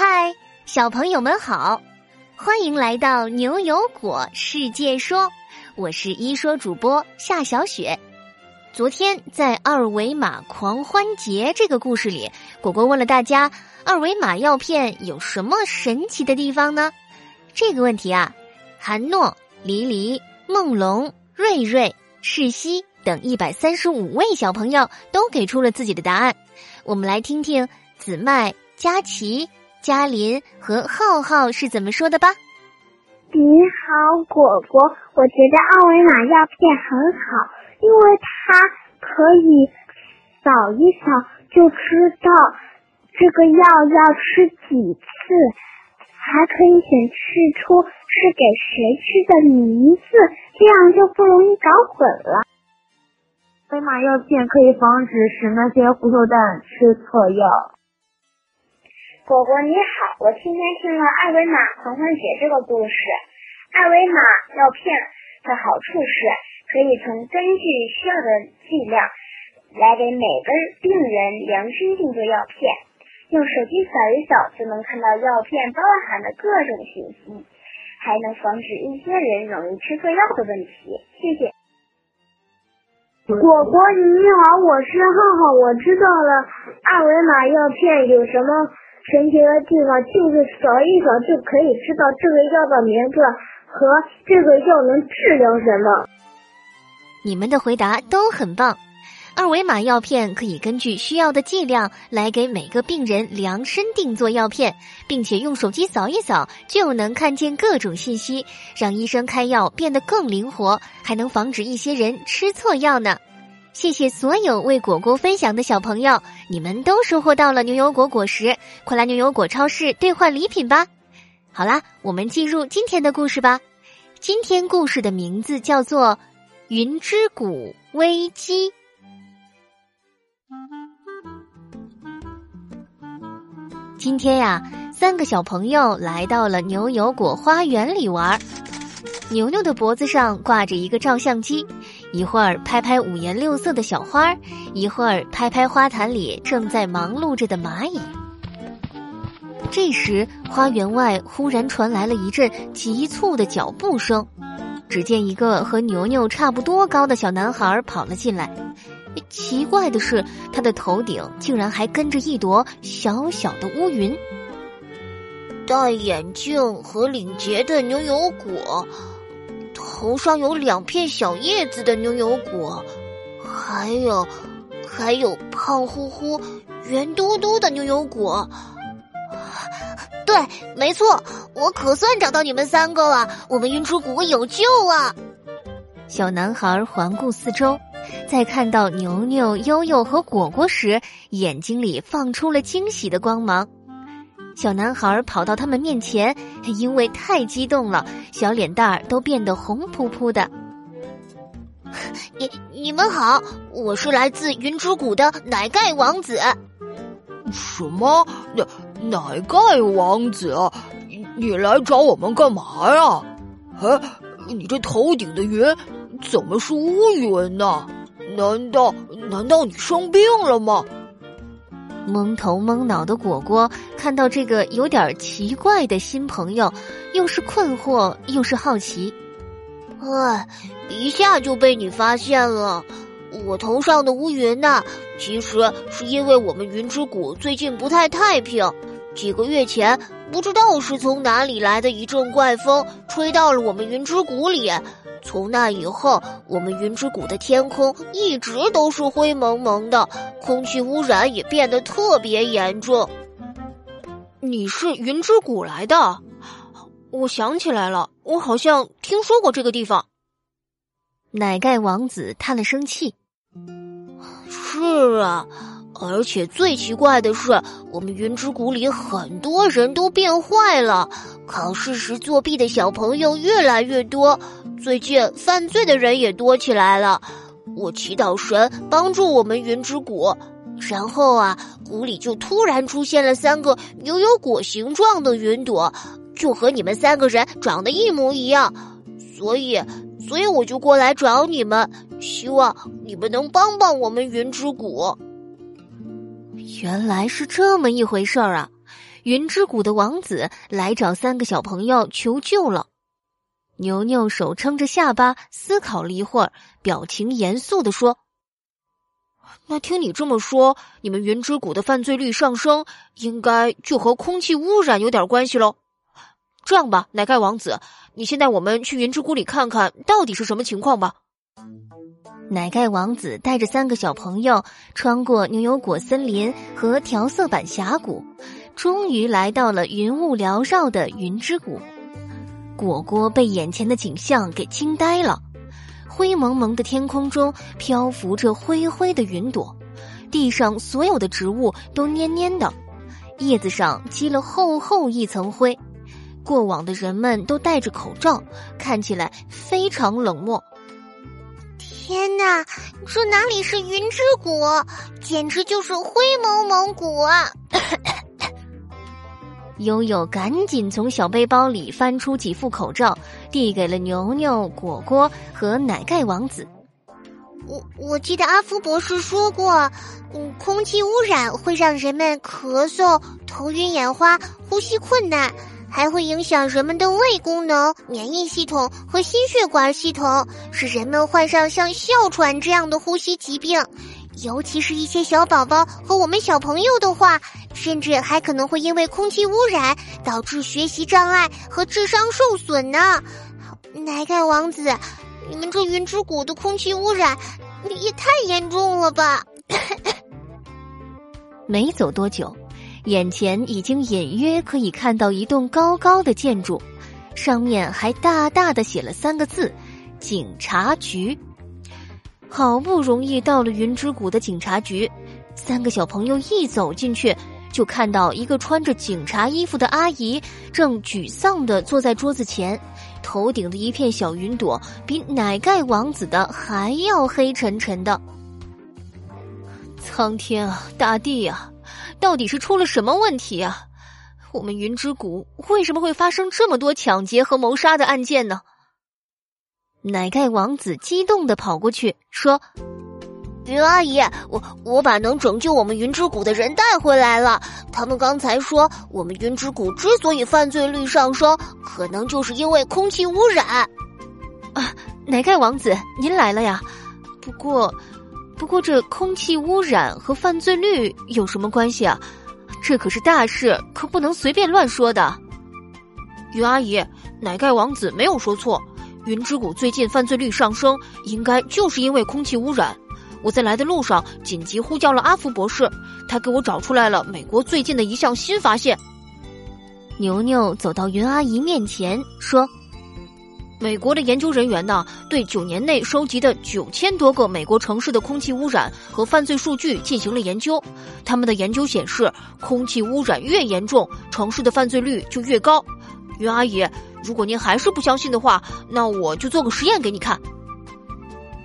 嗨，小朋友们好，欢迎来到牛油果世界说，我是一说主播夏小雪。昨天在二维码狂欢节这个故事里，果果问了大家，二维码药片有什么神奇的地方呢？这个问题啊，韩诺、黎黎、梦龙、瑞瑞、世熙等一百三十五位小朋友都给出了自己的答案。我们来听听子麦、佳琪。嘉林和浩浩是怎么说的吧？你好，果果，我觉得二维码药片很好，因为它可以扫一扫就知道这个药要吃几次，还可以显示出是给谁吃的名字，这样就不容易搞混了。二维码药片可以防止使那些糊涂蛋吃错药。果果你好，我今天听了二维码狂欢节这个故事。二维码药片的好处是，可以从根据需要的剂量来给每个病人量身定做药片。用手机扫一扫就能看到药片包含的各种信息，还能防止一些人容易吃错药的问题。谢谢。果果你好，我是浩浩，我知道了二维码药片有什么。神奇的地方就是扫一扫就可以知道这个药的名字和这个药能治疗什么。你们的回答都很棒。二维码药片可以根据需要的剂量来给每个病人量身定做药片，并且用手机扫一扫就能看见各种信息，让医生开药变得更灵活，还能防止一些人吃错药呢。谢谢所有为果果分享的小朋友，你们都收获到了牛油果果实，快来牛油果超市兑换礼品吧！好啦，我们进入今天的故事吧。今天故事的名字叫做《云之谷危机》。今天呀，三个小朋友来到了牛油果花园里玩。牛牛的脖子上挂着一个照相机。一会儿拍拍五颜六色的小花，一会儿拍拍花坛里正在忙碌着的蚂蚁。这时，花园外忽然传来了一阵急促的脚步声。只见一个和牛牛差不多高的小男孩跑了进来。奇怪的是，他的头顶竟然还跟着一朵小小的乌云。戴眼镜和领结的牛油果。头上有两片小叶子的牛油果，还有，还有胖乎乎、圆嘟嘟的牛油果。对，没错，我可算找到你们三个了。我们云之谷有救了！小男孩环顾四周，在看到牛牛、悠悠和果果时，眼睛里放出了惊喜的光芒。小男孩跑到他们面前，因为太激动了，小脸蛋儿都变得红扑扑的。你你们好，我是来自云之谷的奶盖王子。什么？奶奶盖王子？你来找我们干嘛呀？哎，你这头顶的云怎么是乌云呢？难道难道你生病了吗？蒙头蒙脑的果果看到这个有点奇怪的新朋友，又是困惑又是好奇。哎，一下就被你发现了！我头上的乌云呐，其实是因为我们云之谷最近不太太平。几个月前，不知道是从哪里来的一阵怪风，吹到了我们云之谷里。从那以后，我们云之谷的天空一直都是灰蒙蒙的，空气污染也变得特别严重。你是云之谷来的？我想起来了，我好像听说过这个地方。奶盖王子叹了声气：“是啊。”而且最奇怪的是，我们云之谷里很多人都变坏了，考试时作弊的小朋友越来越多，最近犯罪的人也多起来了。我祈祷神帮助我们云之谷，然后啊，谷里就突然出现了三个牛油果形状的云朵，就和你们三个人长得一模一样，所以，所以我就过来找你们，希望你们能帮帮我们云之谷。原来是这么一回事儿啊！云之谷的王子来找三个小朋友求救了。牛牛手撑着下巴，思考了一会儿，表情严肃的说：“那听你这么说，你们云之谷的犯罪率上升，应该就和空气污染有点关系喽。这样吧，奶盖王子，你先带我们去云之谷里看看到底是什么情况吧。”奶盖王子带着三个小朋友穿过牛油果森林和调色板峡谷，终于来到了云雾缭绕的云之谷。果果被眼前的景象给惊呆了，灰蒙蒙的天空中漂浮着灰灰的云朵，地上所有的植物都蔫蔫的，叶子上积了厚厚一层灰。过往的人们都戴着口罩，看起来非常冷漠。天哪，这哪里是云之谷，简直就是灰蒙蒙谷啊！悠悠赶紧从小背包里翻出几副口罩，递给了牛牛、果果和奶盖王子。我我记得阿福博士说过，嗯，空气污染会让人们咳嗽、头晕眼花、呼吸困难，还会影响人们的胃功能、免疫系统和心血管系统，使人们患上像哮喘这样的呼吸疾病。尤其是一些小宝宝和我们小朋友的话，甚至还可能会因为空气污染导致学习障碍和智商受损呢。奶盖王子，你们这云之谷的空气污染也太严重了吧！没走多久，眼前已经隐约可以看到一栋高高的建筑，上面还大大的写了三个字：警察局。好不容易到了云之谷的警察局，三个小朋友一走进去，就看到一个穿着警察衣服的阿姨正沮丧的坐在桌子前，头顶的一片小云朵比奶盖王子的还要黑沉沉的。苍天啊，大地啊，到底是出了什么问题啊？我们云之谷为什么会发生这么多抢劫和谋杀的案件呢？奶盖王子激动的跑过去说：“云阿姨，我我把能拯救我们云之谷的人带回来了。他们刚才说，我们云之谷之所以犯罪率上升，可能就是因为空气污染。”啊，奶盖王子，您来了呀！不过，不过这空气污染和犯罪率有什么关系啊？这可是大事，可不能随便乱说的。云阿姨，奶盖王子没有说错。云之谷最近犯罪率上升，应该就是因为空气污染。我在来的路上紧急呼叫了阿福博士，他给我找出来了美国最近的一项新发现。牛牛走到云阿姨面前说：“美国的研究人员呢，对九年内收集的九千多个美国城市的空气污染和犯罪数据进行了研究。他们的研究显示，空气污染越严重，城市的犯罪率就越高。云阿姨。”如果您还是不相信的话，那我就做个实验给你看。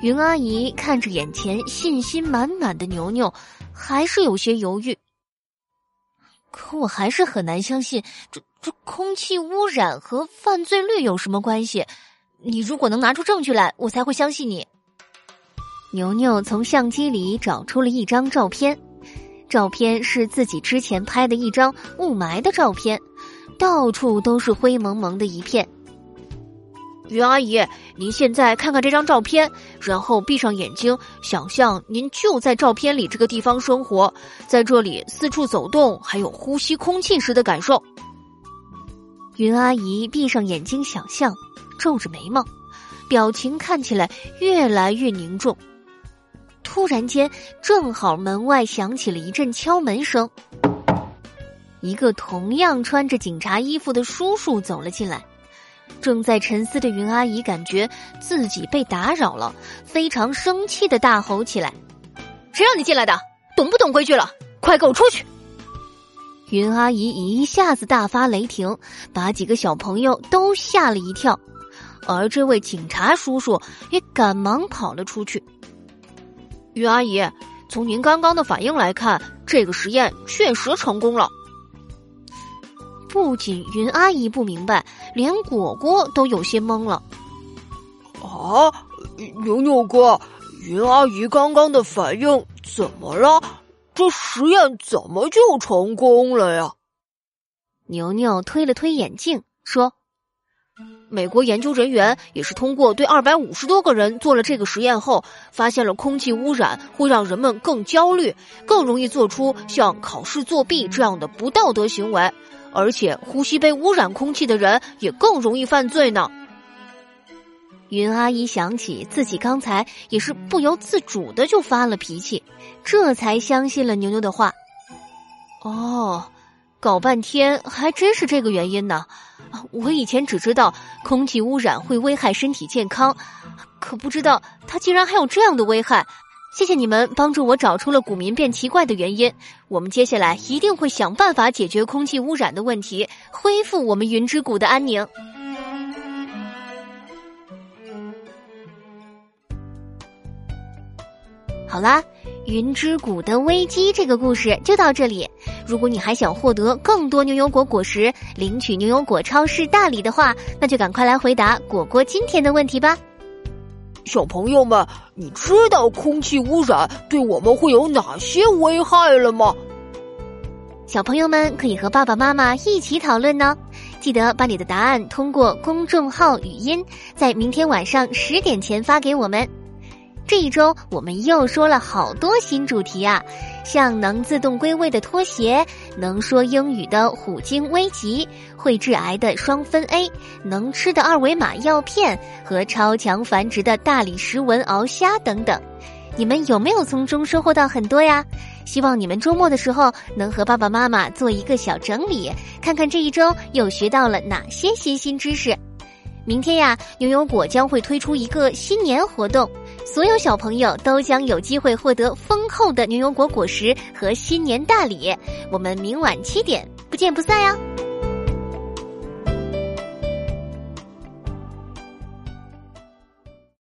云阿姨看着眼前信心满满的牛牛，还是有些犹豫。可我还是很难相信，这这空气污染和犯罪率有什么关系？你如果能拿出证据来，我才会相信你。牛牛从相机里找出了一张照片，照片是自己之前拍的一张雾霾的照片。到处都是灰蒙蒙的一片。云阿姨，您现在看看这张照片，然后闭上眼睛，想象您就在照片里这个地方生活，在这里四处走动，还有呼吸空气时的感受。云阿姨闭上眼睛想象，皱着眉毛，表情看起来越来越凝重。突然间，正好门外响起了一阵敲门声。一个同样穿着警察衣服的叔叔走了进来，正在沉思的云阿姨感觉自己被打扰了，非常生气的大吼起来：“谁让你进来的？懂不懂规矩了？快给我出去！”云阿姨一下子大发雷霆，把几个小朋友都吓了一跳，而这位警察叔叔也赶忙跑了出去。云阿姨，从您刚刚的反应来看，这个实验确实成功了。不仅云阿姨不明白，连果果都有些懵了。啊，牛牛哥，云阿姨刚刚的反应怎么了？这实验怎么就成功了呀？牛牛推了推眼镜，说：“美国研究人员也是通过对二百五十多个人做了这个实验后，发现了空气污染会让人们更焦虑，更容易做出像考试作弊这样的不道德行为，而且呼吸被污染空气的人也更容易犯罪呢。”云阿姨想起自己刚才也是不由自主的就发了脾气，这才相信了牛牛的话。哦。搞半天还真是这个原因呢！我以前只知道空气污染会危害身体健康，可不知道它竟然还有这样的危害。谢谢你们帮助我找出了股民变奇怪的原因。我们接下来一定会想办法解决空气污染的问题，恢复我们云之谷的安宁。好啦。云之谷的危机这个故事就到这里。如果你还想获得更多牛油果果实，领取牛油果超市大礼的话，那就赶快来回答果果今天的问题吧。小朋友们，你知道空气污染对我们会有哪些危害了吗？小朋友们可以和爸爸妈妈一起讨论呢。记得把你的答案通过公众号语音，在明天晚上十点前发给我们。这一周我们又说了好多新主题啊，像能自动归位的拖鞋，能说英语的虎鲸危急，会致癌的双酚 A，能吃的二维码药片和超强繁殖的大理石纹鳌虾等等。你们有没有从中收获到很多呀？希望你们周末的时候能和爸爸妈妈做一个小整理，看看这一周又学到了哪些新新知识。明天呀，牛油果将会推出一个新年活动，所有小朋友都将有机会获得丰厚的牛油果果实和新年大礼。我们明晚七点不见不散呀！